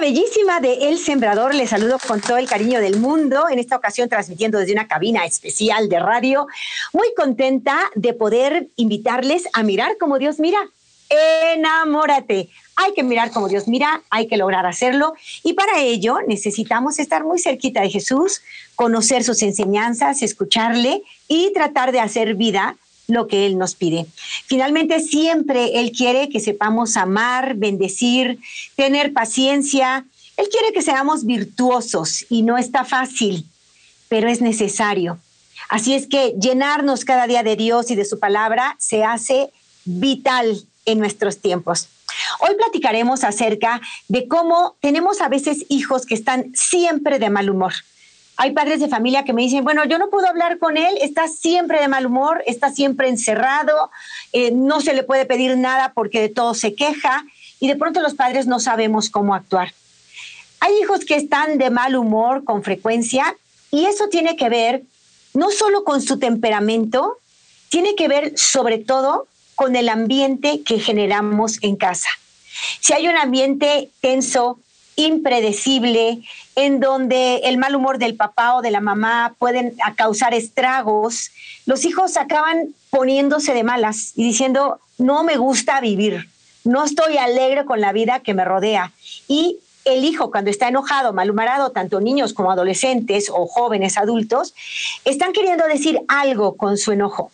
Bellísima de El Sembrador, les saludo con todo el cariño del mundo, en esta ocasión transmitiendo desde una cabina especial de radio, muy contenta de poder invitarles a mirar como Dios mira. Enamórate. Hay que mirar como Dios mira, hay que lograr hacerlo y para ello necesitamos estar muy cerquita de Jesús, conocer sus enseñanzas, escucharle y tratar de hacer vida lo que Él nos pide. Finalmente, siempre Él quiere que sepamos amar, bendecir, tener paciencia. Él quiere que seamos virtuosos y no está fácil, pero es necesario. Así es que llenarnos cada día de Dios y de su palabra se hace vital en nuestros tiempos. Hoy platicaremos acerca de cómo tenemos a veces hijos que están siempre de mal humor. Hay padres de familia que me dicen, bueno, yo no puedo hablar con él, está siempre de mal humor, está siempre encerrado, eh, no se le puede pedir nada porque de todo se queja y de pronto los padres no sabemos cómo actuar. Hay hijos que están de mal humor con frecuencia y eso tiene que ver no solo con su temperamento, tiene que ver sobre todo con el ambiente que generamos en casa. Si hay un ambiente tenso, impredecible, en donde el mal humor del papá o de la mamá pueden causar estragos, los hijos acaban poniéndose de malas y diciendo, no me gusta vivir, no estoy alegre con la vida que me rodea. Y el hijo cuando está enojado, malhumorado, tanto niños como adolescentes o jóvenes adultos, están queriendo decir algo con su enojo.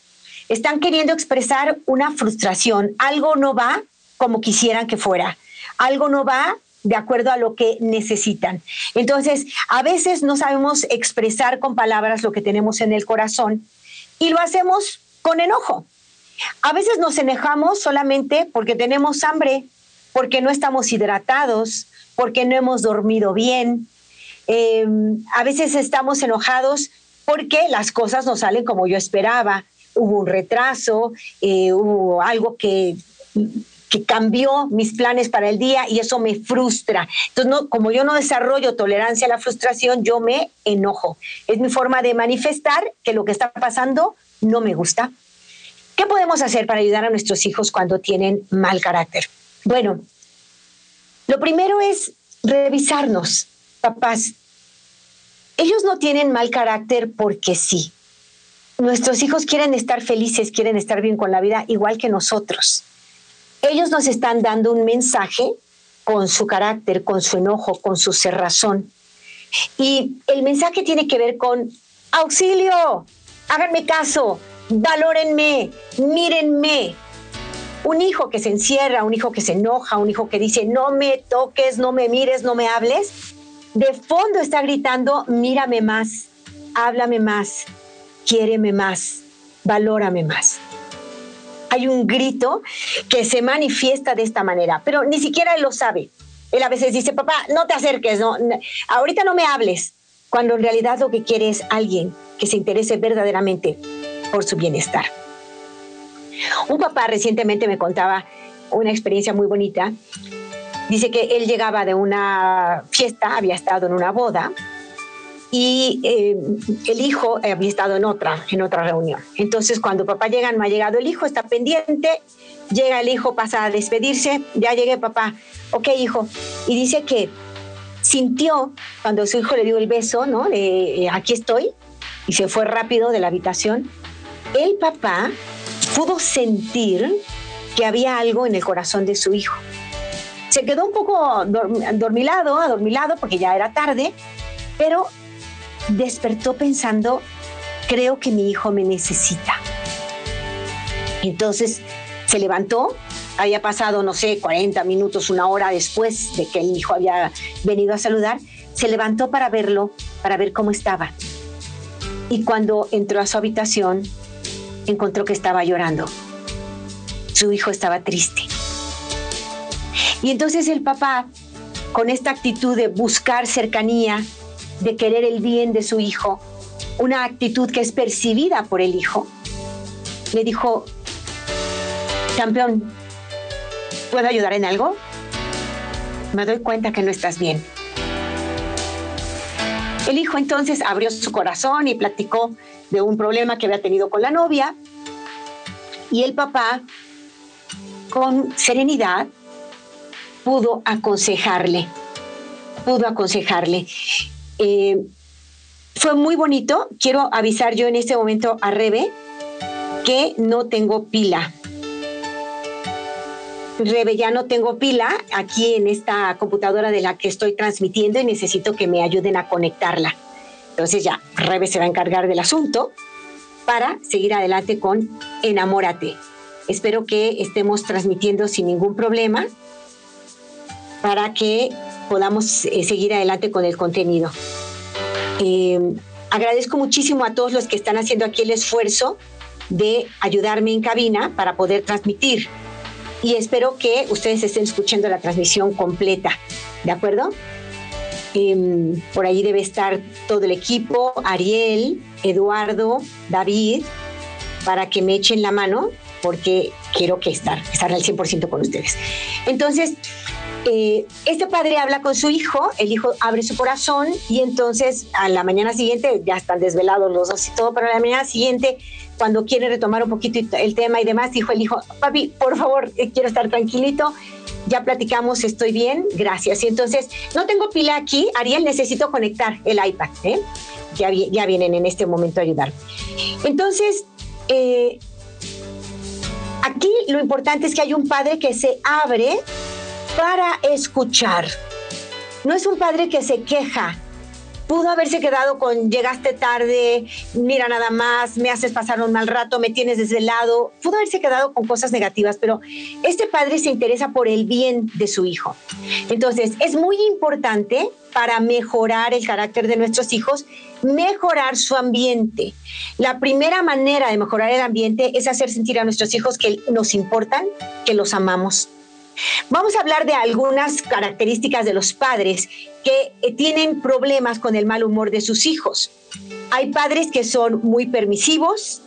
Están queriendo expresar una frustración. Algo no va como quisieran que fuera. Algo no va de acuerdo a lo que necesitan. Entonces, a veces no sabemos expresar con palabras lo que tenemos en el corazón y lo hacemos con enojo. A veces nos enojamos solamente porque tenemos hambre, porque no estamos hidratados, porque no hemos dormido bien. Em, a veces estamos enojados porque las cosas no salen como yo esperaba. Hubo un retraso, eh, hubo algo que que cambió mis planes para el día y eso me frustra. Entonces, no, como yo no desarrollo tolerancia a la frustración, yo me enojo. Es mi forma de manifestar que lo que está pasando no me gusta. ¿Qué podemos hacer para ayudar a nuestros hijos cuando tienen mal carácter? Bueno, lo primero es revisarnos, papás. Ellos no tienen mal carácter porque sí. Nuestros hijos quieren estar felices, quieren estar bien con la vida, igual que nosotros ellos nos están dando un mensaje con su carácter, con su enojo, con su cerrazón. Y el mensaje tiene que ver con auxilio, háganme caso, valórenme, mírenme. Un hijo que se encierra, un hijo que se enoja, un hijo que dice, no me toques, no me mires, no me hables, de fondo está gritando, mírame más, háblame más, quiéreme más, valórame más hay un grito que se manifiesta de esta manera, pero ni siquiera él lo sabe. Él a veces dice, papá, no te acerques, ahorita no me hables, cuando en realidad lo que quiere es alguien que se interese verdaderamente por su bienestar. Un papá recientemente me contaba una experiencia muy bonita. Dice que él llegaba de una fiesta, había estado en una boda, y eh, el hijo había estado en otra, en otra reunión. Entonces, cuando papá llega, no ha llegado el hijo, está pendiente, llega el hijo, pasa a despedirse, ya llegué papá, ok hijo, y dice que sintió cuando su hijo le dio el beso, ¿no? De, aquí estoy, y se fue rápido de la habitación, el papá pudo sentir que había algo en el corazón de su hijo. Se quedó un poco dormilado, adormilado, porque ya era tarde, pero despertó pensando, creo que mi hijo me necesita. Entonces se levantó, había pasado, no sé, 40 minutos, una hora después de que el hijo había venido a saludar, se levantó para verlo, para ver cómo estaba. Y cuando entró a su habitación, encontró que estaba llorando. Su hijo estaba triste. Y entonces el papá, con esta actitud de buscar cercanía, de querer el bien de su hijo, una actitud que es percibida por el hijo, le dijo, campeón, ¿puedo ayudar en algo? Me doy cuenta que no estás bien. El hijo entonces abrió su corazón y platicó de un problema que había tenido con la novia y el papá, con serenidad, pudo aconsejarle, pudo aconsejarle. Eh, fue muy bonito. Quiero avisar yo en este momento a Rebe que no tengo pila. Rebe, ya no tengo pila aquí en esta computadora de la que estoy transmitiendo y necesito que me ayuden a conectarla. Entonces ya, Rebe se va a encargar del asunto para seguir adelante con Enamórate. Espero que estemos transmitiendo sin ningún problema para que podamos eh, seguir adelante con el contenido. Eh, agradezco muchísimo a todos los que están haciendo aquí el esfuerzo de ayudarme en cabina para poder transmitir. Y espero que ustedes estén escuchando la transmisión completa. ¿De acuerdo? Em, por ahí debe estar todo el equipo, Ariel, Eduardo, David, para que me echen la mano, porque quiero que estar, estar al 100% con ustedes. Entonces, eh, este padre habla con su hijo, el hijo abre su corazón y entonces a la mañana siguiente, ya están desvelados los dos y todo, pero a la mañana siguiente, cuando quiere retomar un poquito el tema y demás, dijo el hijo, papi, por favor, eh, quiero estar tranquilito, ya platicamos, estoy bien, gracias. Y entonces, no tengo pila aquí, Ariel, necesito conectar el iPad, ¿eh? ya, ya vienen en este momento a ayudar. Entonces, aquí lo importante es que hay un padre que se abre para escuchar. No es un padre que se queja. Pudo haberse quedado con llegaste tarde, mira nada más, me haces pasar un mal rato, me tienes desvelado. Pudo haberse quedado con cosas negativas, pero este padre se interesa por el bien de su hijo. Entonces, es muy importante para mejorar el carácter de nuestros hijos, mejorar su ambiente. La primera manera de mejorar el ambiente es hacer sentir a nuestros hijos que nos importan, que los amamos, Vamos a hablar de algunas características de los padres que eh, tienen problemas con el mal humor de sus hijos. Hay padres que son muy permisivos,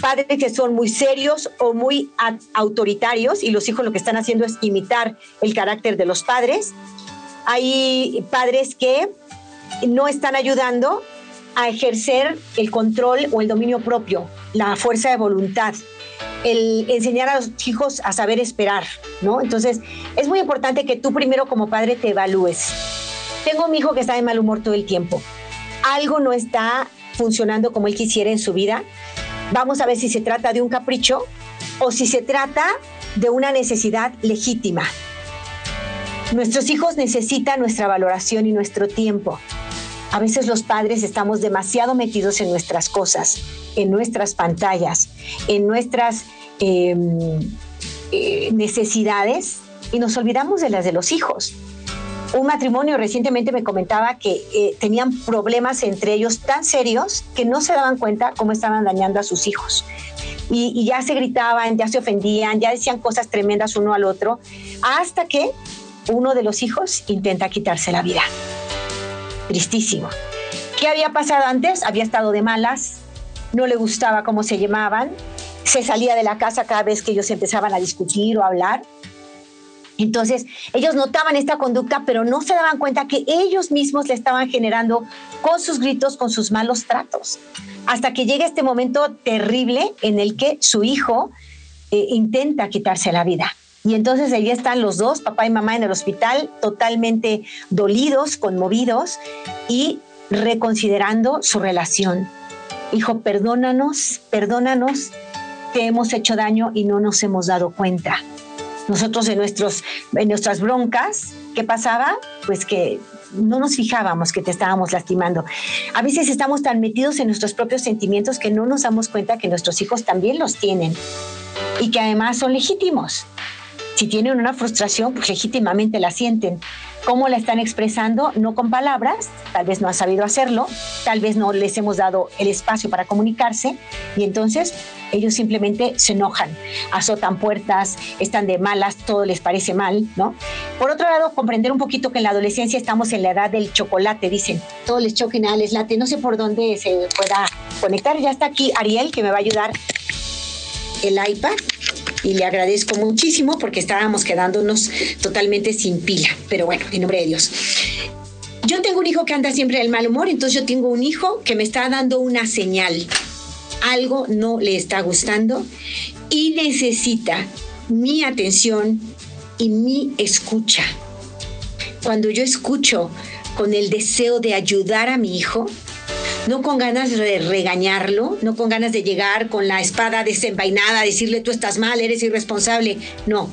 padres que son muy serios o muy autoritarios y los hijos lo que están haciendo es imitar el carácter de los padres. Hay padres que no están ayudando a ejercer el control o el dominio propio, la fuerza de voluntad el enseñar a los hijos a saber esperar, ¿no? Entonces, es muy importante que tú primero como padre te evalúes. Tengo un hijo que está de mal humor todo el tiempo. Algo no está funcionando como él quisiera en su vida. Vamos a ver si se trata de un capricho o si se trata de una necesidad legítima. Nuestros hijos necesitan nuestra valoración y nuestro tiempo. A veces los padres estamos demasiado metidos en nuestras cosas, en nuestras pantallas, en nuestras em, eh, necesidades y nos olvidamos de las de los hijos. Un matrimonio recientemente me comentaba que eh, tenían problemas entre ellos tan serios que no se daban cuenta cómo estaban dañando a sus hijos. Y, y ya se gritaban, ya se ofendían, ya decían cosas tremendas uno al otro, hasta que uno de los hijos intenta quitarse la vida tristísimo. ¿Qué había pasado antes? Había estado de malas, no le gustaba cómo se llamaban, se salía de la casa cada vez que ellos empezaban a discutir o hablar. Entonces, ellos notaban esta conducta, pero no se daban cuenta que ellos mismos le estaban generando con sus gritos, con sus malos tratos. Hasta que llega este momento terrible en el que su hijo eh, intenta quitarse la vida. Y entonces ahí están los dos, papá y mamá en el hospital, totalmente dolidos, conmovidos y reconsiderando su relación. Hijo, perdónanos, perdónanos, te hemos hecho daño y no nos hemos dado cuenta. Nosotros en, nuestros, en nuestras broncas, ¿qué pasaba? Pues que no nos fijábamos que te estábamos lastimando. A veces estamos tan metidos en nuestros propios sentimientos que no nos damos cuenta que nuestros hijos también los tienen y que además son legítimos. Si tienen una frustración, pues legítimamente la sienten. ¿Cómo la están expresando? No con palabras, tal vez no han sabido hacerlo, tal vez no les hemos dado el espacio para comunicarse y entonces ellos simplemente se enojan, azotan puertas, están de malas, todo les parece mal, ¿no? Por otro lado, comprender un poquito que en la adolescencia estamos en la edad del chocolate, dicen, todo les choque, nada les late, no sé por dónde se pueda conectar, ya está aquí Ariel que me va a ayudar el iPad y le agradezco muchísimo porque estábamos quedándonos totalmente sin pila, pero bueno, en nombre de Dios. Yo tengo un hijo que anda siempre del mal humor, entonces yo tengo un hijo que me está dando una señal algo no le está gustando y necesita mi atención y mi escucha. Cuando yo escucho con el deseo de ayudar a mi hijo, no con ganas de regañarlo, no con ganas de llegar con la espada desenvainada, decirle tú estás mal, eres irresponsable. No,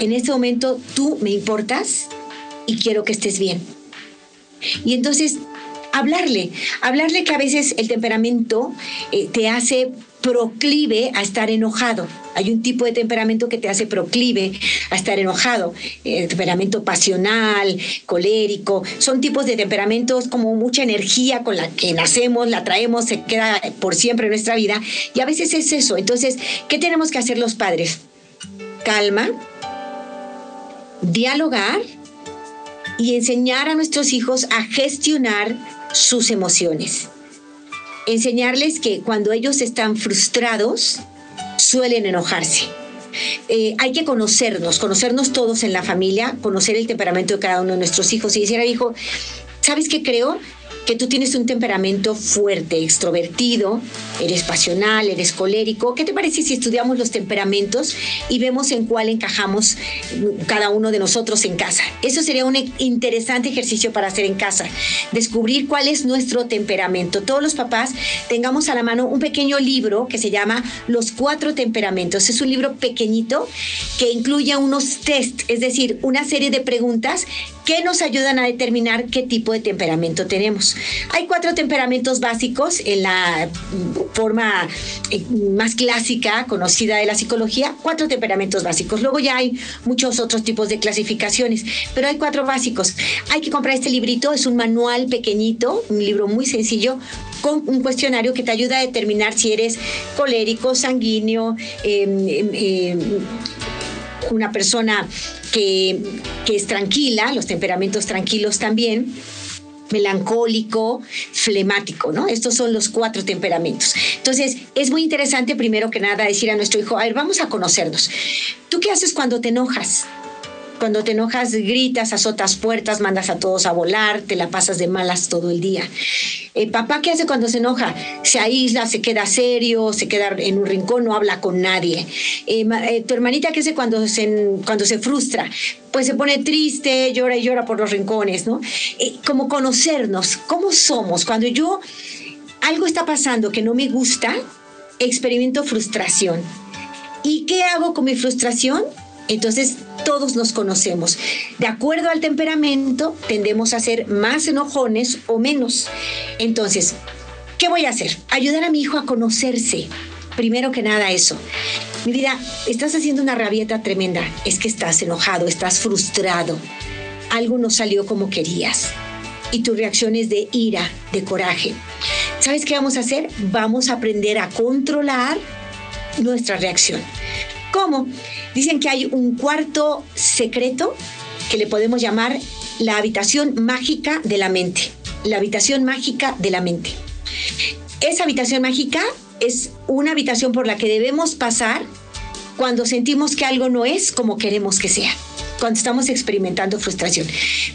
en este momento tú me importas y quiero que estés bien. Y entonces hablarle, hablarle que a veces el temperamento eh, te hace proclive a estar enojado. Hay un tipo de temperamento que te hace proclive a estar enojado. El temperamento pasional, colérico, son tipos de temperamentos como mucha energía con la que nacemos, la traemos, se queda por siempre en nuestra vida. Y a veces es eso. Entonces, ¿qué tenemos que hacer los padres? Calma, dialogar y enseñar a nuestros hijos a gestionar sus emociones. Enseñarles que cuando ellos están frustrados, suelen enojarse. Eh, hay que conocernos, conocernos todos en la familia, conocer el temperamento de cada uno de nuestros hijos y decir hijo, ¿sabes qué creo? Que tú tienes un temperamento fuerte, extrovertido, eres pasional, eres colérico. ¿Qué te parece si estudiamos los temperamentos y vemos en cuál encajamos cada uno de nosotros en casa? Eso sería un interesante ejercicio para hacer en casa, descubrir cuál es nuestro temperamento. Todos los papás tengamos a la mano un pequeño libro que se llama Los cuatro temperamentos. Es un libro pequeñito que incluye unos test, es decir, una serie de preguntas que nos ayudan a determinar qué tipo de temperamento tenemos. Hay cuatro temperamentos básicos en la forma eh, más clásica, conocida de la psicología, cuatro temperamentos básicos. Luego ya hay muchos otros tipos de clasificaciones, pero hay cuatro básicos. Hay que comprar este librito, es un manual pequeñito, un libro muy sencillo, con un cuestionario que te ayuda a determinar si eres colérico, sanguíneo, em, em, em, una persona que, es tranquila, los temperamentos tranquilos también melancólico, flemático, ¿no? Estos son los cuatro temperamentos. Entonces, es muy interesante primero que nada decir a nuestro hijo, a ver, vamos a conocernos. ¿Tú qué haces cuando te enojas? Cuando te enojas, gritas, azotas puertas, mandas a todos a volar, te la pasas de malas todo el día. Eh, papá, ¿qué hace cuando se enoja? Se aísla, se queda serio, se queda en un rincón, no habla con nadie. Eh, eh, tu hermanita, ¿qué hace cuando se, cuando se frustra? Pues se pone triste, llora y llora por los rincones, ¿no? como conocernos, ¿cómo somos? Cuando yo, algo está pasando que no me gusta, experimento frustración. ¿Y qué hago con mi frustración? Entonces, todos nos conocemos. De acuerdo al temperamento, tendemos a ser más enojones o menos. Entonces, ¿qué voy a hacer? Ayudar a mi hijo a conocerse. Primero que nada eso. Mi vida, estás haciendo una rabieta tremenda. Es que estás enojado, estás frustrado. Algo no salió como querías. Y tu reacción es de ira, de coraje. ¿Sabes qué vamos a hacer? Vamos a aprender a controlar nuestra reacción. ¿Cómo? Dicen que hay un cuarto secreto que le podemos llamar la habitación mágica de la mente. La habitación mágica de la mente. Esa habitación mágica es una habitación por la que debemos pasar cuando sentimos que algo no es como queremos que sea cuando estamos experimentando frustración.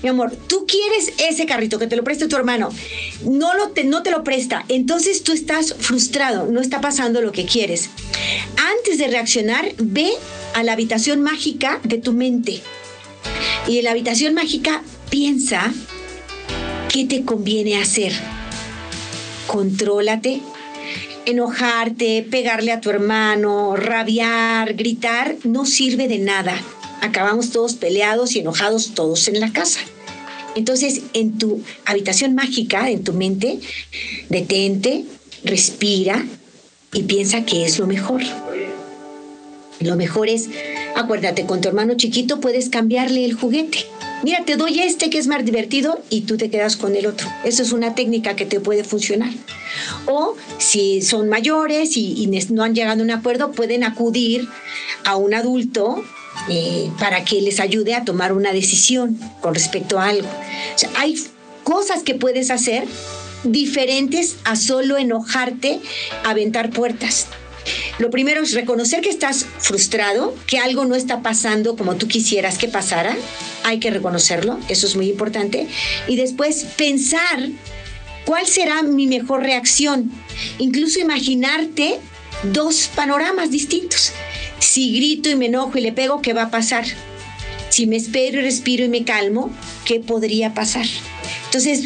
Mi amor, tú quieres ese carrito que te lo preste tu hermano, no, lo te, no te lo presta, entonces tú estás frustrado, no está pasando lo que quieres. Antes de reaccionar, ve a la habitación mágica de tu mente. Y en la habitación mágica piensa qué te conviene hacer. Contrólate. Enojarte, pegarle a tu hermano, rabiar, gritar, no sirve de nada acabamos todos peleados y enojados todos en la casa. Entonces, en tu habitación mágica, en tu mente, detente, respira y piensa que es lo mejor. Lo mejor es, acuérdate, con tu hermano chiquito puedes cambiarle el juguete. mira, te doy este que es más divertido y tú te quedas con el otro. Eso es una técnica que te puede funcionar. O si son mayores y, no han llegado a un acuerdo, pueden acudir a un adulto eh, para que les ayude a tomar una decisión con respecto a algo. hay cosas que puedes hacer diferentes a solo enojarte, aventar puertas. Lo primero es reconocer que estás frustrado, que algo no está pasando como tú quisieras que pasara. Hay que reconocerlo, eso es muy importante. Y después pensar cuál será mi mejor reacción. Incluso imaginarte dos panoramas distintos. Si grito y me enojo y le pego, ¿qué va a pasar? Si me espero y respiro y me calmo, ¿qué podría pasar? Entonces,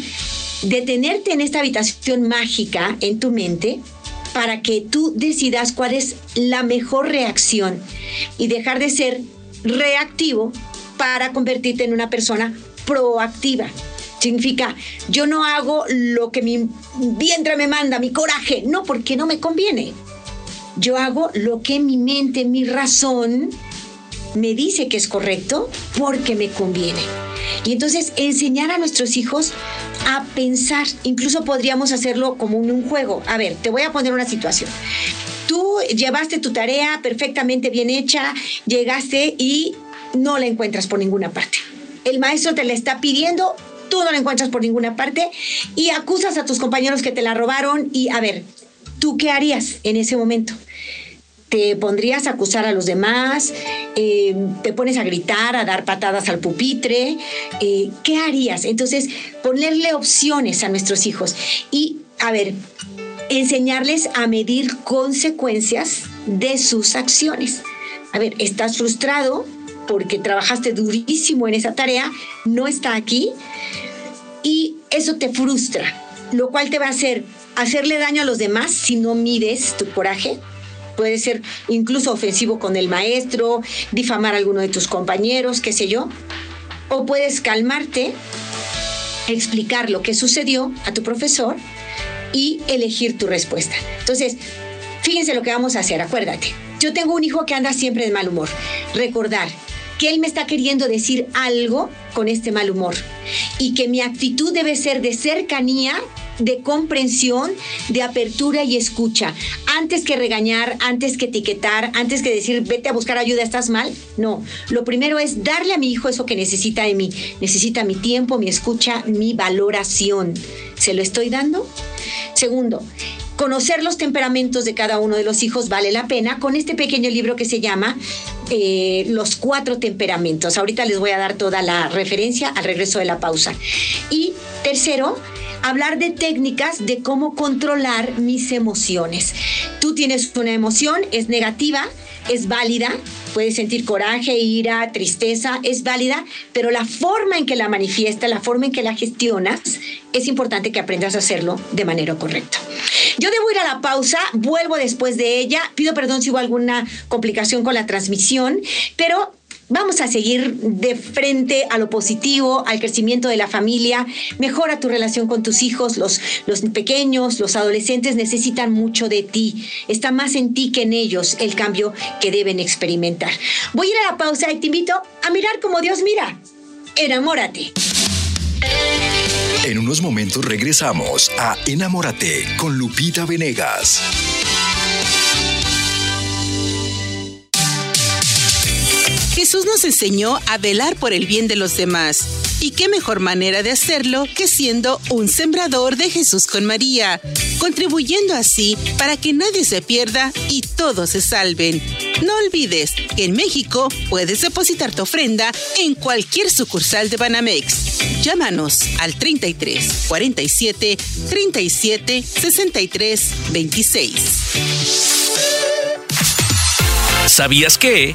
detenerte en esta habitación mágica en tu mente para que tú decidas cuál es la mejor reacción y dejar de ser reactivo para convertirte en una persona proactiva. Significa, yo no hago lo que mi vientre me manda, mi coraje, no, porque no me conviene. Yo hago lo que mi mente, mi razón me dice que es correcto porque me conviene. Y entonces enseñar a nuestros hijos a pensar, incluso podríamos hacerlo como en un juego. A ver, te voy a poner una situación. Tú llevaste tu tarea perfectamente bien hecha, llegaste y no la encuentras por ninguna parte. El maestro te la está pidiendo, tú no la encuentras por ninguna parte y acusas a tus compañeros que te la robaron y a ver, ¿tú qué harías en ese momento? Te pondrías a acusar a los demás, eh, te pones a gritar, a dar patadas al pupitre, eh, ¿qué harías? Entonces, ponerle opciones a nuestros hijos y, a ver, enseñarles a medir consecuencias de sus acciones. A ver, estás frustrado porque trabajaste durísimo en esa tarea, no está aquí y eso te frustra, lo cual te va a hacer hacerle daño a los demás si no mides tu coraje, puede ser incluso ofensivo con el maestro, difamar a alguno de tus compañeros, qué sé yo. O puedes calmarte, explicar lo que sucedió a tu profesor y elegir tu respuesta. Entonces, fíjense lo que vamos a hacer, acuérdate. Yo tengo un hijo que anda siempre de mal humor. Recordar que él me está queriendo decir algo con este mal humor y que mi actitud debe ser de cercanía de comprensión, de apertura y escucha. Antes que regañar, antes que etiquetar, antes que decir, vete a buscar ayuda, estás mal. No, lo primero es darle a mi hijo eso que necesita de mí. Necesita mi tiempo, mi escucha, mi valoración. ¿Se lo estoy dando? Segundo, conocer los temperamentos de cada uno de los hijos vale la pena con este pequeño libro que se llama eh, Los cuatro temperamentos. Ahorita les voy a dar toda la referencia al regreso de la pausa. Y tercero, hablar de técnicas de cómo controlar mis emociones. Tú tienes una emoción, es negativa, es válida, puedes sentir coraje, ira, tristeza, es válida, pero la forma en que la manifiesta, la forma en que la gestionas, es importante que aprendas a hacerlo de manera correcta. Yo debo ir a la pausa, vuelvo después de ella, pido perdón si hubo alguna complicación con la transmisión, pero Vamos a seguir de frente a lo positivo, al crecimiento de la familia. Mejora tu relación con tus hijos. Los, los pequeños, los adolescentes necesitan mucho de ti. Está más en ti que en ellos el cambio que deben experimentar. Voy a ir a la pausa y te invito a mirar como Dios mira. Enamórate. En unos momentos regresamos a Enamórate con Lupita Venegas. Jesús nos enseñó a velar por el bien de los demás. ¿Y qué mejor manera de hacerlo que siendo un sembrador de Jesús con María, contribuyendo así para que nadie se pierda y todos se salven? No olvides que en México puedes depositar tu ofrenda en cualquier sucursal de Banamex. Llámanos al 33 47 37 63 26. ¿Sabías que?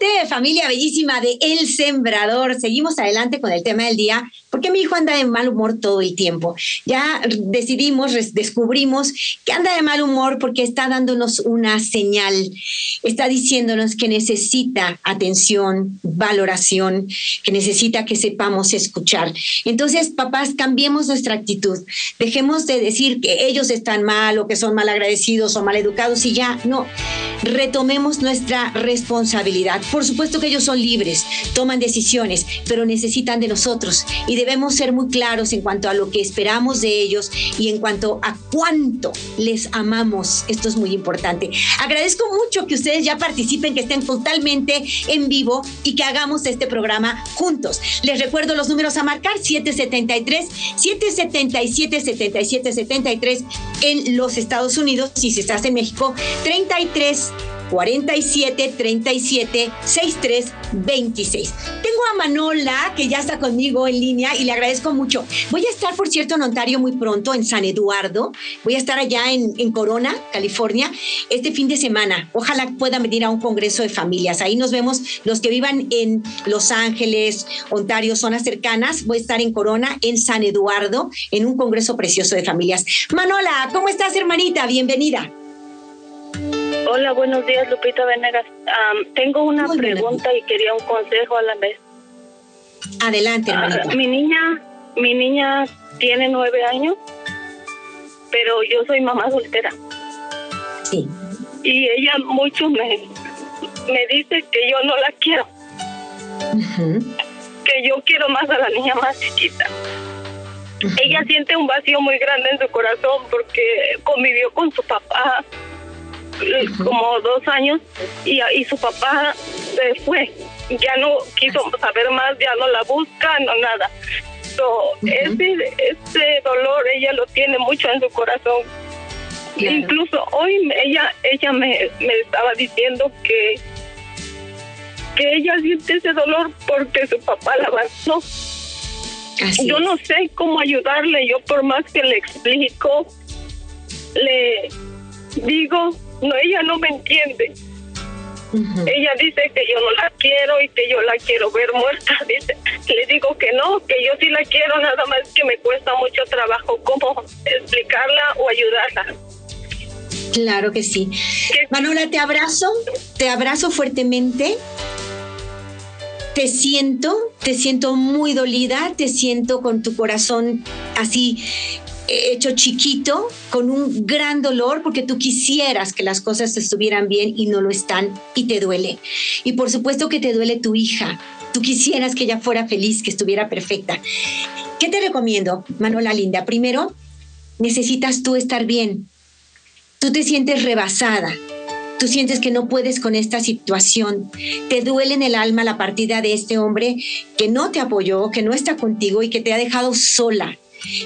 Enamórate, familia bellísima de El Sembrador. Seguimos adelante con el tema del día porque mi hijo anda de mal humor todo el tiempo. Ya decidimos, descubrimos que anda de mal humor porque está dándonos una señal, está diciéndonos que necesita atención, valoración, que necesita que sepamos escuchar. Entonces, papás, cambiemos nuestra actitud. Dejemos de decir que ellos están mal o que son mal agradecidos o mal educados y ya, no. Retomemos nuestra responsabilidad. Por supuesto que ellos son libres, toman decisiones, pero necesitan de nosotros y debemos ser muy claros en cuanto a lo que esperamos de ellos y en cuanto a cuánto les amamos. Esto es muy importante. Agradezco mucho que ustedes ya participen, que estén totalmente en vivo y que hagamos este programa juntos. Les recuerdo los números a marcar 773 777 7773 en los Estados Unidos y si estás en México 33 47 37 63 26. Tengo a Manola que ya está conmigo en línea y le agradezco mucho. Voy a estar, por cierto, en Ontario muy pronto, en San Eduardo. Voy a estar allá en, Corona, California, este fin de semana. Ojalá puedan venir a un congreso de familias. Ahí nos vemos los que vivan en Los Ángeles, Ontario, zonas cercanas. Voy a estar en Corona, en San Eduardo, en un congreso precioso de familias. Manola, ¿cómo estás, hermanita? Bienvenida. Hola, buenos días, Lupita Venegas. tengo una pregunta y quería un consejo a la vez. Adelante, ah, hermanita. mi niña, mi niña tiene nueve años, pero yo soy mamá soltera. Sí. Y ella mucho me, me dice que yo no la quiero. Que yo quiero más a la niña más chiquita. Ella siente un vacío muy grande en su corazón porque convivió con su papá como dos años y, y su papá se fue. Ya no quiso saber más, ya no la busca, no nada. So, ese, ese dolor ella lo tiene mucho en su corazón. Incluso hoy ella ella me, me estaba diciendo que que ella siente ese dolor porque su papá la abandonó. yo no sé cómo ayudarle, yo por más que le explico, le digo no, ella no me entiende. Ella dice que yo no la quiero y que yo la quiero ver muerta. Dice, le digo que no, que yo sí la quiero, nada más que me cuesta mucho trabajo cómo explicarla o ayudarla. Claro que sí. Manuela, te abrazo, te abrazo fuertemente. Te siento, te siento muy dolida, te siento con tu corazón así hecho chiquito, con un gran dolor, porque tú quisieras que las cosas estuvieran bien y no lo están y te duele. Y por supuesto que te duele tu hija. Tú quisieras que ella fuera feliz, que estuviera perfecta. ¿Qué te recomiendo, Manuela Linda? Primero, necesitas tú estar bien. Tú te sientes rebasada. Tú sientes que no puedes con esta situación. Te duele en el alma la partida de este hombre que no te apoyó, que no está contigo y que te ha dejado sola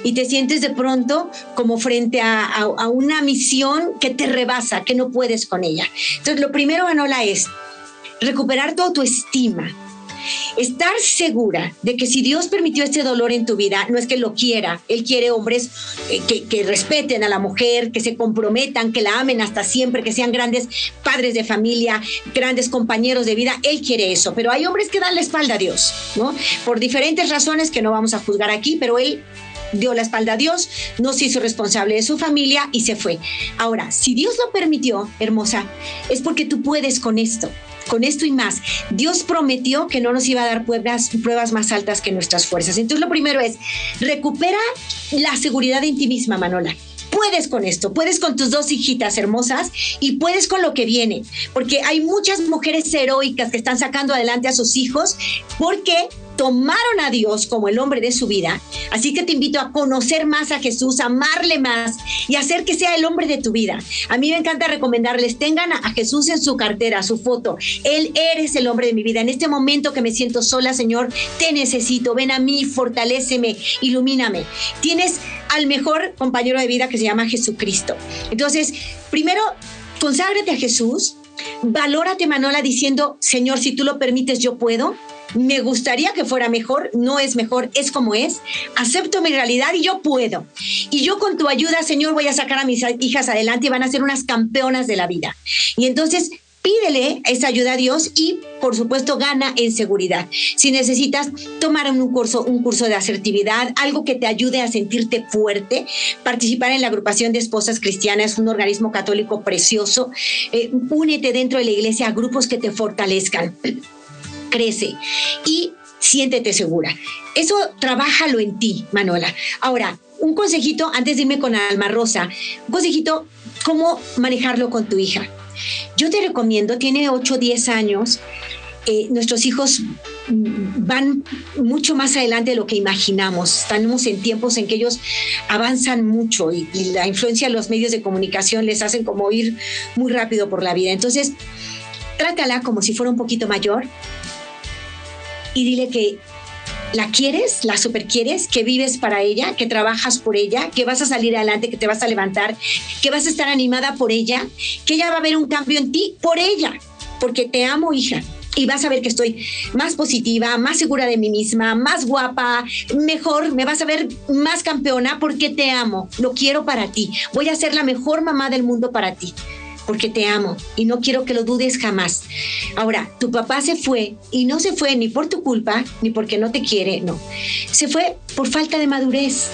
y te sientes de pronto como frente a, una misión que te rebasa, que no puedes con ella. Entonces, lo primero, Manola, es recuperar tu autoestima, Estar segura de que si Dios permitió este dolor en tu vida, no es que lo quiera, Él quiere hombres eh, que, que, respeten a la mujer, que se comprometan, que la amen hasta siempre, que sean grandes padres de familia, grandes compañeros de vida, Él quiere eso, pero hay hombres que dan la espalda a Dios, ¿no? Por diferentes razones que no vamos a juzgar aquí, pero Él dio la espalda a Dios, no se hizo responsable de su familia y se fue. Ahora, si Dios lo permitió, hermosa, es porque tú puedes con esto con esto y más. Dios prometió que no nos iba a dar pruebas, pruebas más altas que nuestras fuerzas. Entonces lo primero es, recupera la seguridad en ti misma, Manola puedes con esto, puedes con tus dos hijitas hermosas y puedes con lo que viene, porque hay muchas mujeres heroicas que están sacando adelante a sus hijos porque tomaron a Dios como el hombre de su vida. Así que te invito a conocer más a Jesús, amarle más y hacer que sea el hombre de tu vida. A mí me encanta recomendarles, tengan a Jesús en su cartera, su foto. Él eres el hombre de mi vida. En este momento que me siento sola, Señor, te necesito. Ven a mí, fortaléceme, ilumíname. Tienes al mejor compañero de vida que se llama Jesucristo. Entonces, primero conságrate a Jesús, valórate, Manola, diciendo, Señor, si tú lo permites, yo puedo. Me gustaría que fuera mejor, no es mejor, es como es. Acepto mi realidad y yo puedo. Y yo con tu ayuda, Señor, voy a sacar a mis hijas adelante y van a ser unas campeonas de la vida. Y entonces pídele esa ayuda a Dios y, por supuesto, gana en seguridad. Si necesitas tomar un curso, un curso de asertividad, algo que te ayude a sentirte fuerte, participar en la agrupación de esposas cristianas, un organismo católico precioso, eh, únete dentro de la iglesia a grupos que te fortalezcan. Crece y siéntete segura. Eso trabájalo en ti, Manola. Ahora, un consejito, antes de irme con Alma Rosa, un consejito, cómo manejarlo con tu hija yo te recomiendo, tiene 8 o 10 años, eh, nuestros hijos van mucho más adelante de lo que imaginamos. Estamos en tiempos en que ellos avanzan mucho y, y, la influencia de los medios de comunicación les hacen como ir muy rápido por la vida. Entonces, trátala como si fuera un poquito mayor y dile que la quieres, la super quieres, que vives para ella, que trabajas por ella, que vas a salir adelante, que te vas a levantar, que vas a estar animada por ella, que ella va a ver un cambio en ti por ella, porque te amo, hija. Y vas a ver que estoy más positiva, más segura de mí misma, más guapa, mejor, me vas a ver más campeona porque te amo, lo quiero para ti. Voy a ser la mejor mamá del mundo para ti porque te amo y no quiero que lo dudes jamás. Ahora, tu papá se fue y no se fue ni por tu culpa ni porque no te quiere, no. Se fue por falta de madurez.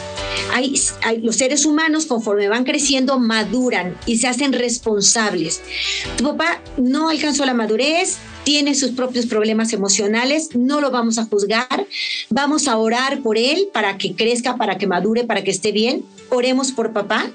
Hay, los seres humanos conforme van creciendo maduran y se hacen responsables. Tu papá no alcanzó la madurez, tiene sus propios problemas emocionales, no lo vamos a juzgar, vamos a orar por él para que crezca, para que madure, para que esté bien. Oremos por papá.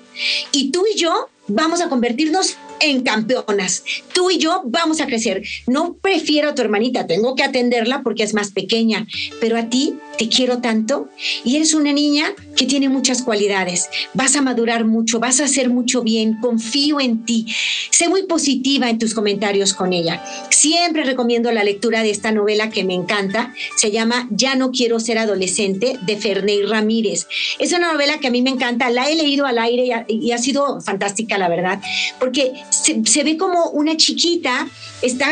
Y tú y yo vamos a convertirnos en campeonas. Tú y yo vamos a crecer. No prefiero a tu hermanita, tengo que atenderla porque es más pequeña, pero a ti te quiero tanto y eres una niña que tiene muchas cualidades. Vas a madurar mucho, vas a hacer mucho bien, confío en ti. Sé muy positiva en tus comentarios con ella. Siempre recomiendo la lectura de esta novela que me encanta. Se llama Ya no quiero ser adolescente de Ferney Ramírez. Es una novela que a mí me encanta, la he leído al aire y ha, sido fantástica, la verdad, porque se, ve como una chiquita está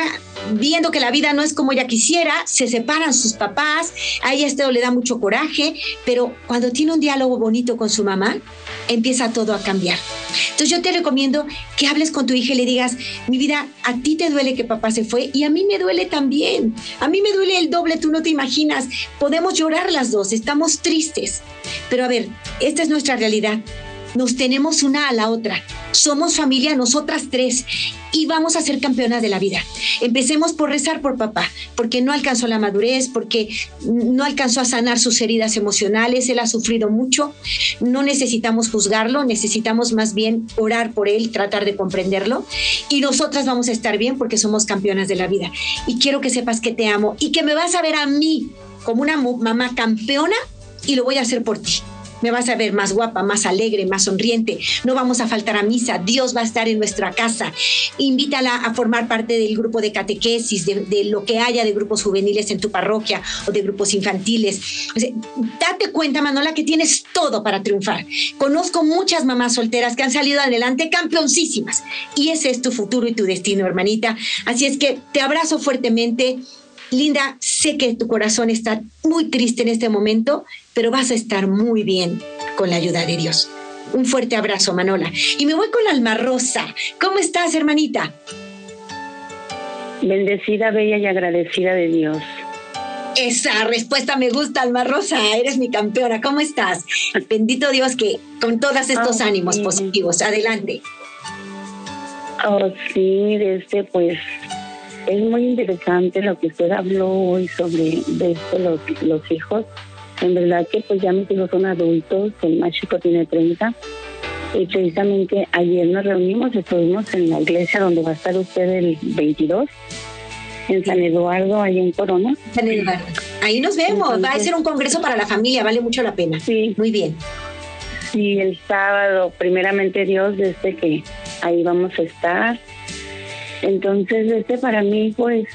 viendo que la vida no es como ella quisiera, se separan sus papás, a ella esto le da mucho coraje, pero cuando tiene un diálogo bonito con su mamá, empieza todo a cambiar. Entonces yo te recomiendo que hables con tu hija y le digas, mi vida, a ti te duele que papá se fue y a mí me duele también. A mí me duele el doble, tú no te imaginas. Podemos llorar las dos, estamos tristes. Pero a ver, esta es nuestra realidad nos tenemos una a la otra. Somos familia nosotras tres y vamos a ser campeonas de la vida. Empecemos por rezar por papá, porque no alcanzó la madurez, porque no alcanzó a sanar sus heridas emocionales, él ha sufrido mucho. No necesitamos juzgarlo, necesitamos más bien orar por él, tratar de comprenderlo y nosotras vamos a estar bien porque somos campeonas de la vida. Y quiero que sepas que te amo y que me vas a ver a mí como una mamá campeona y lo voy a hacer por ti me vas a ver más guapa, más alegre, más sonriente, no vamos a faltar a misa, Dios va a estar en nuestra casa. Invítala a formar parte del grupo de catequesis, de, lo que haya de grupos juveniles en tu parroquia o de grupos infantiles. date cuenta, Manola, que tienes todo para triunfar. Conozco muchas mamás solteras que han salido adelante campeoncísimas y ese es tu futuro y tu destino, hermanita. Así es que te abrazo fuertemente. Linda, sé que tu corazón está muy triste en este momento, pero vas a estar muy bien con la ayuda de Dios. Un fuerte abrazo, Manola. Y me voy con Alma Rosa. ¿Cómo estás, hermanita? Bendecida, bella y agradecida de Dios. Esa respuesta me gusta, Alma Rosa. Eres mi campeona. ¿Cómo estás? Bendito Dios que con todos estos ánimos positivos. Adelante. Oh, sí, este, pues es muy interesante lo que usted habló hoy sobre de los, los hijos en verdad que pues ya mis hijos son adultos, el más chico tiene 30 y precisamente ayer nos reunimos, estuvimos en la iglesia donde va a estar usted el 22, en San Eduardo, ahí en Corona. San Eduardo. Ahí nos vemos, va a ser un congreso para la familia, vale mucho la pena. Sí. Muy bien. Sí, el sábado, primeramente Dios, desde que ahí vamos a estar. Entonces, este para mí, pues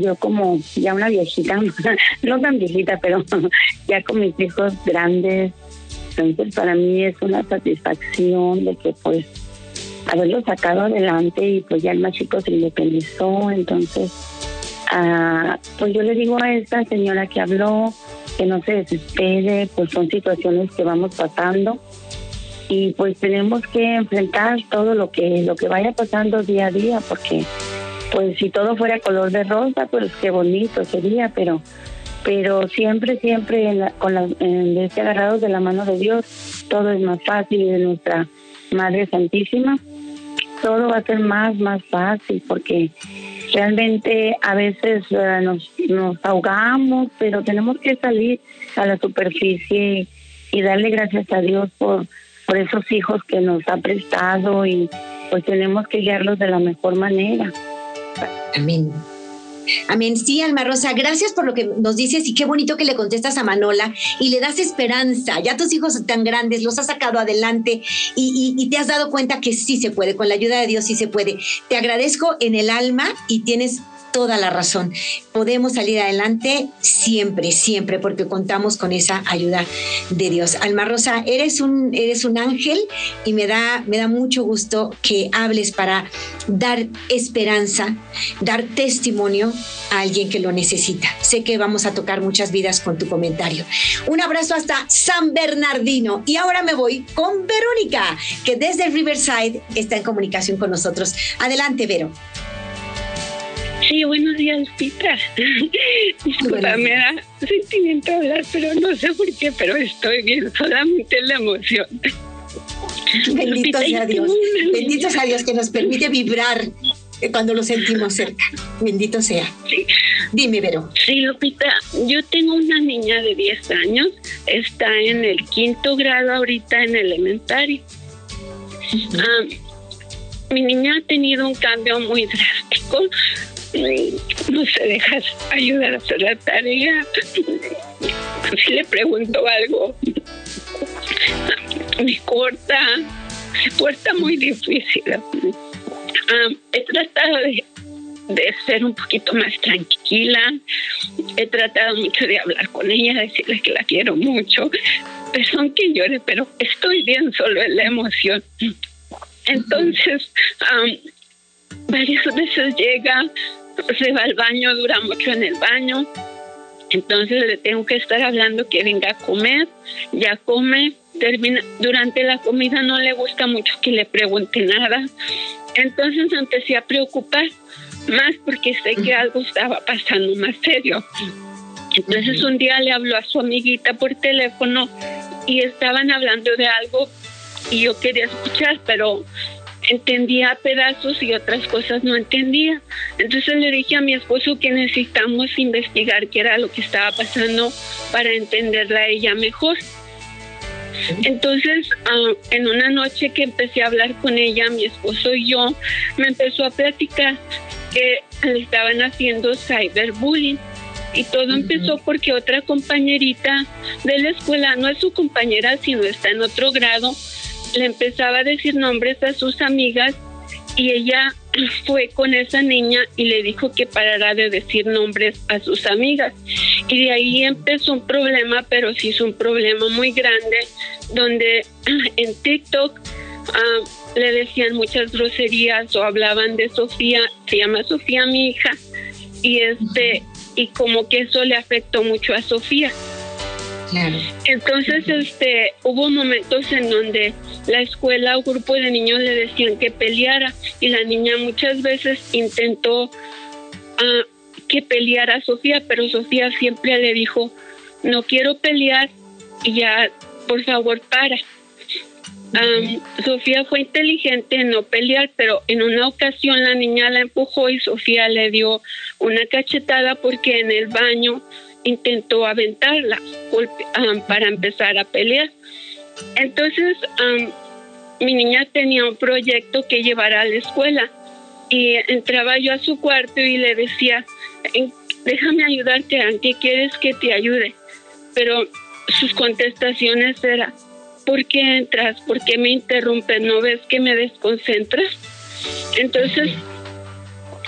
yo como ya una viejita, no tan viejita, pero ya con mis hijos grandes, entonces para mí es una satisfacción de que pues haberlo sacado adelante y pues ya el más chico se independizó, entonces ah, pues yo le digo a esta señora que habló que no se desespere, pues son situaciones que vamos pasando y pues tenemos que enfrentar todo lo que lo que vaya pasando día a día porque pues si todo fuera color de rosa pues qué bonito sería pero pero siempre siempre con la, en este agarrados de la mano de Dios todo es más fácil de nuestra Madre Santísima. Todo va a ser más más fácil porque realmente a veces nos, nos ahogamos pero tenemos que salir a la superficie y darle gracias a Dios por por esos hijos que nos ha prestado y pues tenemos que guiarlos de la mejor manera. Amén. Amén. Sí, Alma Rosa, gracias por lo que nos dices y qué bonito que le contestas a Manola y le das esperanza. Ya tus hijos están grandes, los has sacado adelante y, y, te has dado cuenta que sí se puede, con la ayuda de Dios sí se puede. Te agradezco en el alma y tienes toda la razón. Podemos salir adelante siempre, siempre, porque contamos con esa ayuda de Dios. Alma Rosa, eres un, eres un ángel y me da, me da mucho gusto que hables para dar esperanza, dar testimonio a alguien que lo necesita. Sé que vamos a tocar muchas vidas con tu comentario. Un abrazo hasta San Bernardino. Y ahora me voy con Verónica, que desde Riverside está en comunicación con nosotros. Adelante, Vero. Sí, buenos días, Pita. Disculpa, me da sentimiento hablar, pero no sé por qué, pero estoy bien, solamente la emoción. Bendito sea Dios. Bendito sea Dios que nos permite vibrar cuando lo sentimos cerca. Bendito sea. Sí. Dime, Vero. Sí, Lupita, yo tengo una niña de 10 años, está en el quinto grado ahorita en elementary. Ah, mi niña ha tenido un cambio muy drástico no se deja ayudar a hacer la tarea. Si le pregunto algo, me corta, se porta muy difícil. Ah, he tratado de, ser un poquito más tranquila, he tratado mucho de hablar con ella, decirle que la quiero mucho. Perdón que llore, pero estoy bien solo en la emoción. Entonces, varias veces llega, se va al baño, dura mucho en el baño. Entonces le tengo que estar hablando que venga a comer, ya come, termina, durante la comida no le gusta mucho que le pregunte nada. Entonces empecé a preocupar más porque sé que algo estaba pasando más serio. Entonces un día le habló a su amiguita por teléfono y estaban hablando de algo y yo quería escuchar, pero entendía pedazos y otras cosas no entendía. Entonces le dije a mi esposo que necesitamos investigar qué era lo que estaba pasando para entenderla a ella mejor. Entonces, ah, en una noche que empecé a hablar con ella, mi esposo y yo, me empezó a platicar que le estaban haciendo cyberbullying. Y todo empezó porque otra compañerita de la escuela, no es su compañera, sino está en otro grado, le empezaba a decir nombres a sus amigas y ella fue con esa niña y le dijo que parara de decir nombres a sus amigas. Y de ahí empezó un problema, pero sí es un problema muy grande, donde en TikTok ah, le decían muchas groserías o hablaban de Sofía, se llama Sofía mi hija, y este, y como que eso le afectó mucho a Sofía. Entonces, este, hubo momentos en donde la escuela o grupo de niños le decían que peleara y la niña muchas veces intentó ah, que peleara a Sofía, pero Sofía siempre le dijo, no quiero pelear ya, por favor, para. Sofía fue inteligente en no pelear, pero en una ocasión la niña la empujó y Sofía le dio una cachetada porque en el baño intentó aventarla para empezar a pelear. Entonces, mi niña tenía un proyecto que llevar a la escuela y entraba yo a su cuarto y le decía, déjame ayudarte, ¿en qué quieres que te ayude? Pero sus contestaciones eran, ¿por qué entras? ¿Por qué me interrumpes? ¿No ves que me desconcentras? Entonces,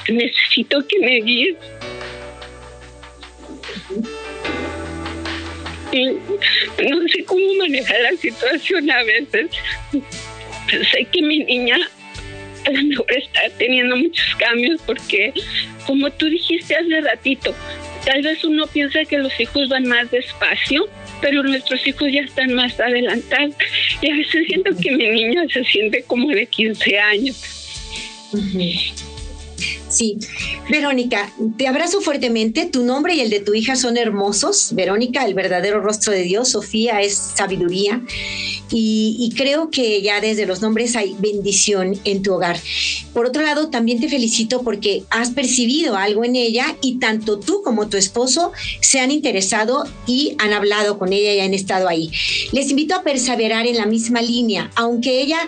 necesito que me guíes no sé cómo manejar la situación a veces. Sé que mi niña a lo mejor está teniendo muchos cambios porque, como tú dijiste hace ratito, tal vez uno piensa que los hijos van más despacio, pero nuestros hijos ya están más adelantados. Y a veces siento que mi niña se siente como de 15 años. Sí, Verónica, te abrazo fuertemente. Tu nombre y el de tu hija son hermosos. Verónica, el verdadero rostro de Dios. Sofía es sabiduría. Y, creo que ya desde los nombres hay bendición en tu hogar. Por otro lado, también te felicito porque has percibido algo en ella y tanto tú como tu esposo se han interesado y han hablado con ella y han estado ahí. Les invito a perseverar en la misma línea, aunque ella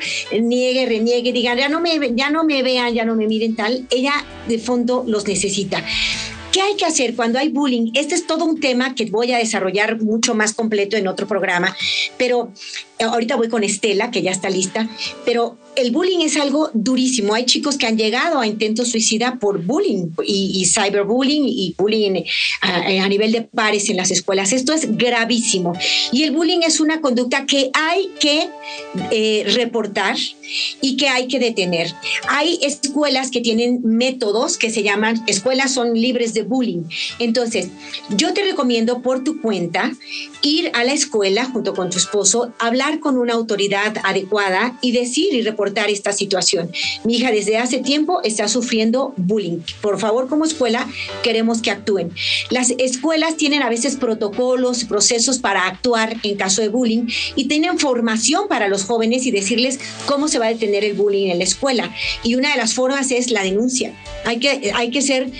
niegue, reniegue, diga, no me, ya no me vean, ya no me miren tal, ella de fondo los necesita. ¿Qué hay que hacer cuando hay bullying? Este es todo un tema que voy a desarrollar mucho más completo en otro programa, pero ahorita voy con Estela, que ya está lista, pero el bullying es algo durísimo. Hay chicos que han llegado a intentos suicida por bullying y, cyberbullying y bullying a, nivel de pares en las escuelas. Esto es gravísimo. Y el bullying es una conducta que hay que eh, reportar y que hay que detener. Hay escuelas que tienen métodos que se llaman escuelas son libres de bullying. Entonces, yo te recomiendo por tu cuenta ir a la escuela junto con tu esposo, hablar con una autoridad adecuada y decir y reportar esta situación. Mi hija desde hace tiempo está sufriendo bullying. Por favor, como escuela, queremos que actúen. Las escuelas tienen a veces protocolos, procesos para actuar en caso de bullying y tienen formación para los jóvenes y decirles cómo se va a detener el bullying en la escuela. Y una de las formas es la denuncia. Hay que, hay que ser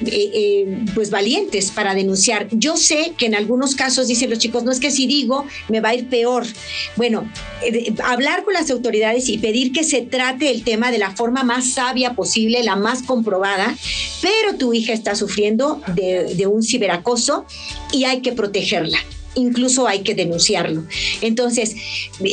eh, eh, pues valientes para denunciar. Yo sé que en algunos casos dicen los chicos, no es que si digo me va a ir peor. Bueno, eh, hablar con las autoridades y pedir que se trate el tema de la forma más sabia posible, la más comprobada, pero tu hija está sufriendo de, de un ciberacoso y hay que protegerla incluso hay que denunciarlo. Entonces,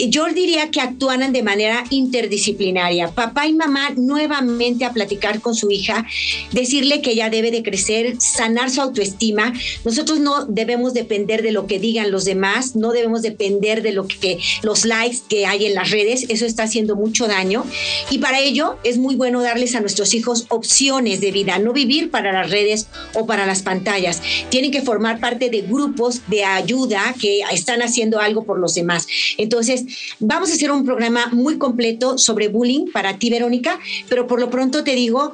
yo diría que actúan de manera interdisciplinaria. Papá y mamá nuevamente a platicar con su hija, decirle que ella debe de crecer, sanar su autoestima. Nosotros no debemos depender de lo que digan los demás, no debemos depender de lo que los likes que hay en las redes, eso está haciendo mucho daño. Y para ello es muy bueno darles a nuestros hijos opciones de vida, no vivir para las redes o para las pantallas. Tienen que formar parte de grupos de ayuda que están haciendo algo por los demás. Entonces, vamos a hacer un programa muy completo sobre bullying para ti, Verónica, pero por lo pronto te digo,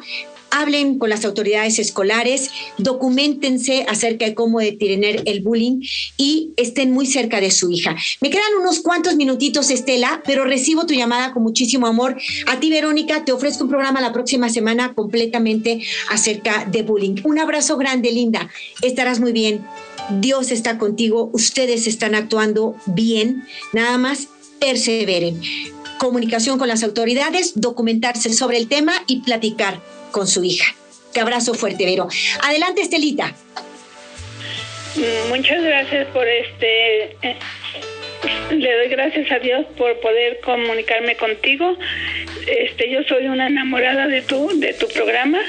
hablen con las autoridades escolares, documentense acerca de cómo detener el bullying y estén muy cerca de su hija. Me quedan unos cuantos minutitos, Estela, pero recibo tu llamada con muchísimo amor. A ti, Verónica, te ofrezco un programa la próxima semana completamente acerca de bullying. Un abrazo grande, linda. Estarás muy bien. Dios está contigo, ustedes están actuando bien, nada más perseveren. Comunicación con las autoridades, documentarse sobre el tema y platicar con su hija. Te abrazo fuerte, Vero. Adelante, Estelita. Muchas gracias por este... Eh, le doy gracias a Dios por poder comunicarme contigo. Este, yo soy una enamorada de tu, de tu programa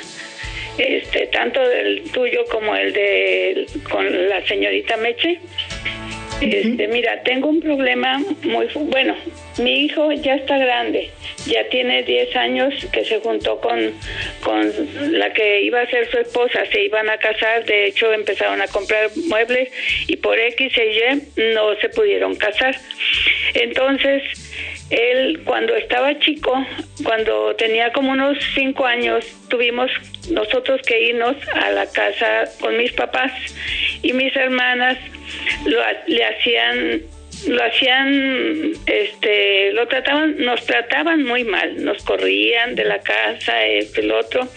este, tanto del tuyo como el de con la señorita Meche. Este, mira, tengo un problema muy bueno. Mi hijo ya está grande, ya tiene 10 años que se juntó con, con la que iba a ser su esposa, se iban a casar, de hecho empezaron a comprar muebles y por X y Y no se pudieron casar. Entonces, él cuando estaba chico, cuando tenía como unos cinco años, tuvimos nosotros que irnos a la casa con mis papás. Y mis hermanas lo, le hacían lo hacían este lo trataban nos trataban muy mal. Nos corrían de la casa este el otro.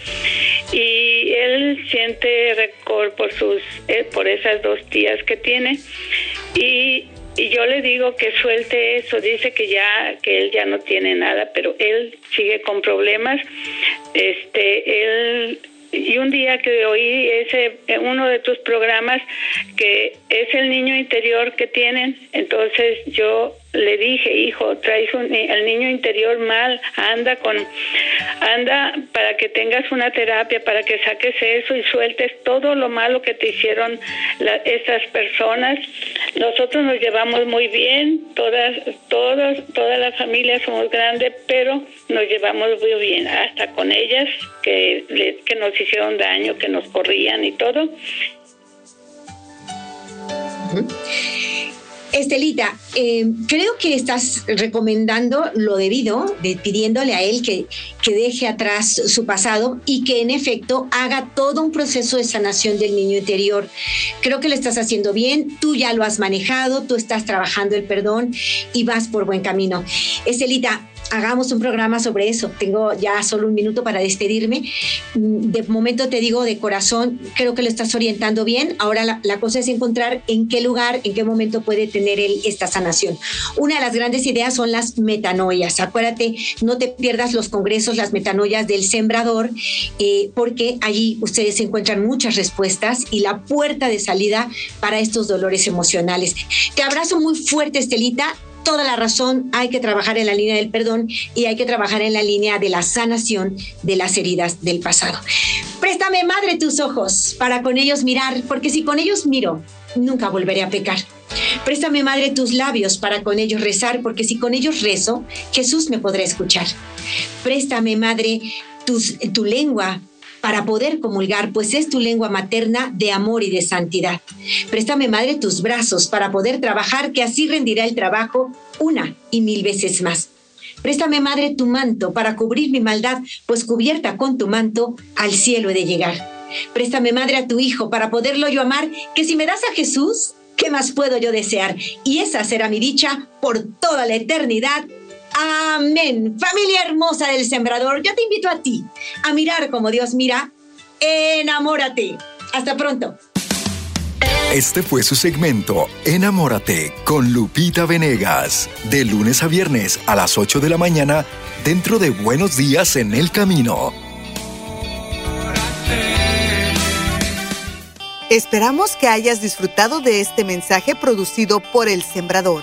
Y él siente récord por sus eh, por esas dos tías que tiene. Y y yo le digo que suelte eso, dice que ya que él ya no tiene nada, pero él sigue con problemas. Este, él y un día que oí ese uno de tus programas que es el niño interior que tienen, entonces yo le dije, hijo, traes el niño interior mal, anda con, anda para que tengas una terapia, para que saques eso y sueltes todo lo malo que te hicieron estas personas. Nosotros nos llevamos muy bien, todas, todas, toda la familia somos grandes, pero nos llevamos muy bien, hasta con ellas que, que nos hicieron daño, que nos corrían y todo. Estelita, eh, creo que estás recomendando lo debido, pidiéndole a él que, que deje atrás su pasado y que en efecto haga todo un proceso de sanación del niño interior. Creo que lo estás haciendo bien, tú ya lo has manejado, tú estás trabajando el perdón y vas por buen camino. Estelita, hagamos un programa sobre eso. Tengo ya solo un minuto para despedirme. Mm, de momento te digo de corazón, creo que lo estás orientando bien. Ahora la, cosa es encontrar en qué lugar, en qué momento puede tener él esta sanación. Una de las grandes ideas son las metanoias. Acuérdate, no te pierdas los congresos, las metanoias del sembrador, eh, porque allí ustedes encuentran muchas respuestas y la puerta de salida para estos dolores emocionales. Te abrazo muy fuerte, Estelita toda la razón, hay que trabajar en la línea del perdón y hay que trabajar en la línea de la sanación de las heridas del pasado. Préstame, madre, tus ojos para con ellos mirar, porque si con ellos miro, nunca volveré a pecar. Préstame, madre, tus labios para con ellos rezar, porque si con ellos rezo, Jesús me podrá escuchar. Préstame, madre, tu lengua para poder comulgar, pues es tu lengua materna de amor y de santidad. Préstame, Madre, tus brazos para poder trabajar, que así rendirá el trabajo una y mil veces más. Préstame, Madre, tu manto para cubrir mi maldad, pues cubierta con tu manto al cielo he de llegar. Préstame, Madre, a tu Hijo para poderlo yo amar, que si me das a Jesús, ¿qué más puedo yo desear? Y esa será mi dicha por toda la eternidad. Amén. Familia hermosa del sembrador, yo te invito a ti a mirar como Dios mira. Enamórate. Hasta pronto. Este fue su segmento Enamórate con Lupita Venegas, de lunes a viernes a las 8 de la mañana dentro de Buenos Días en el Camino. Esperamos que hayas disfrutado de este mensaje producido por El Sembrador.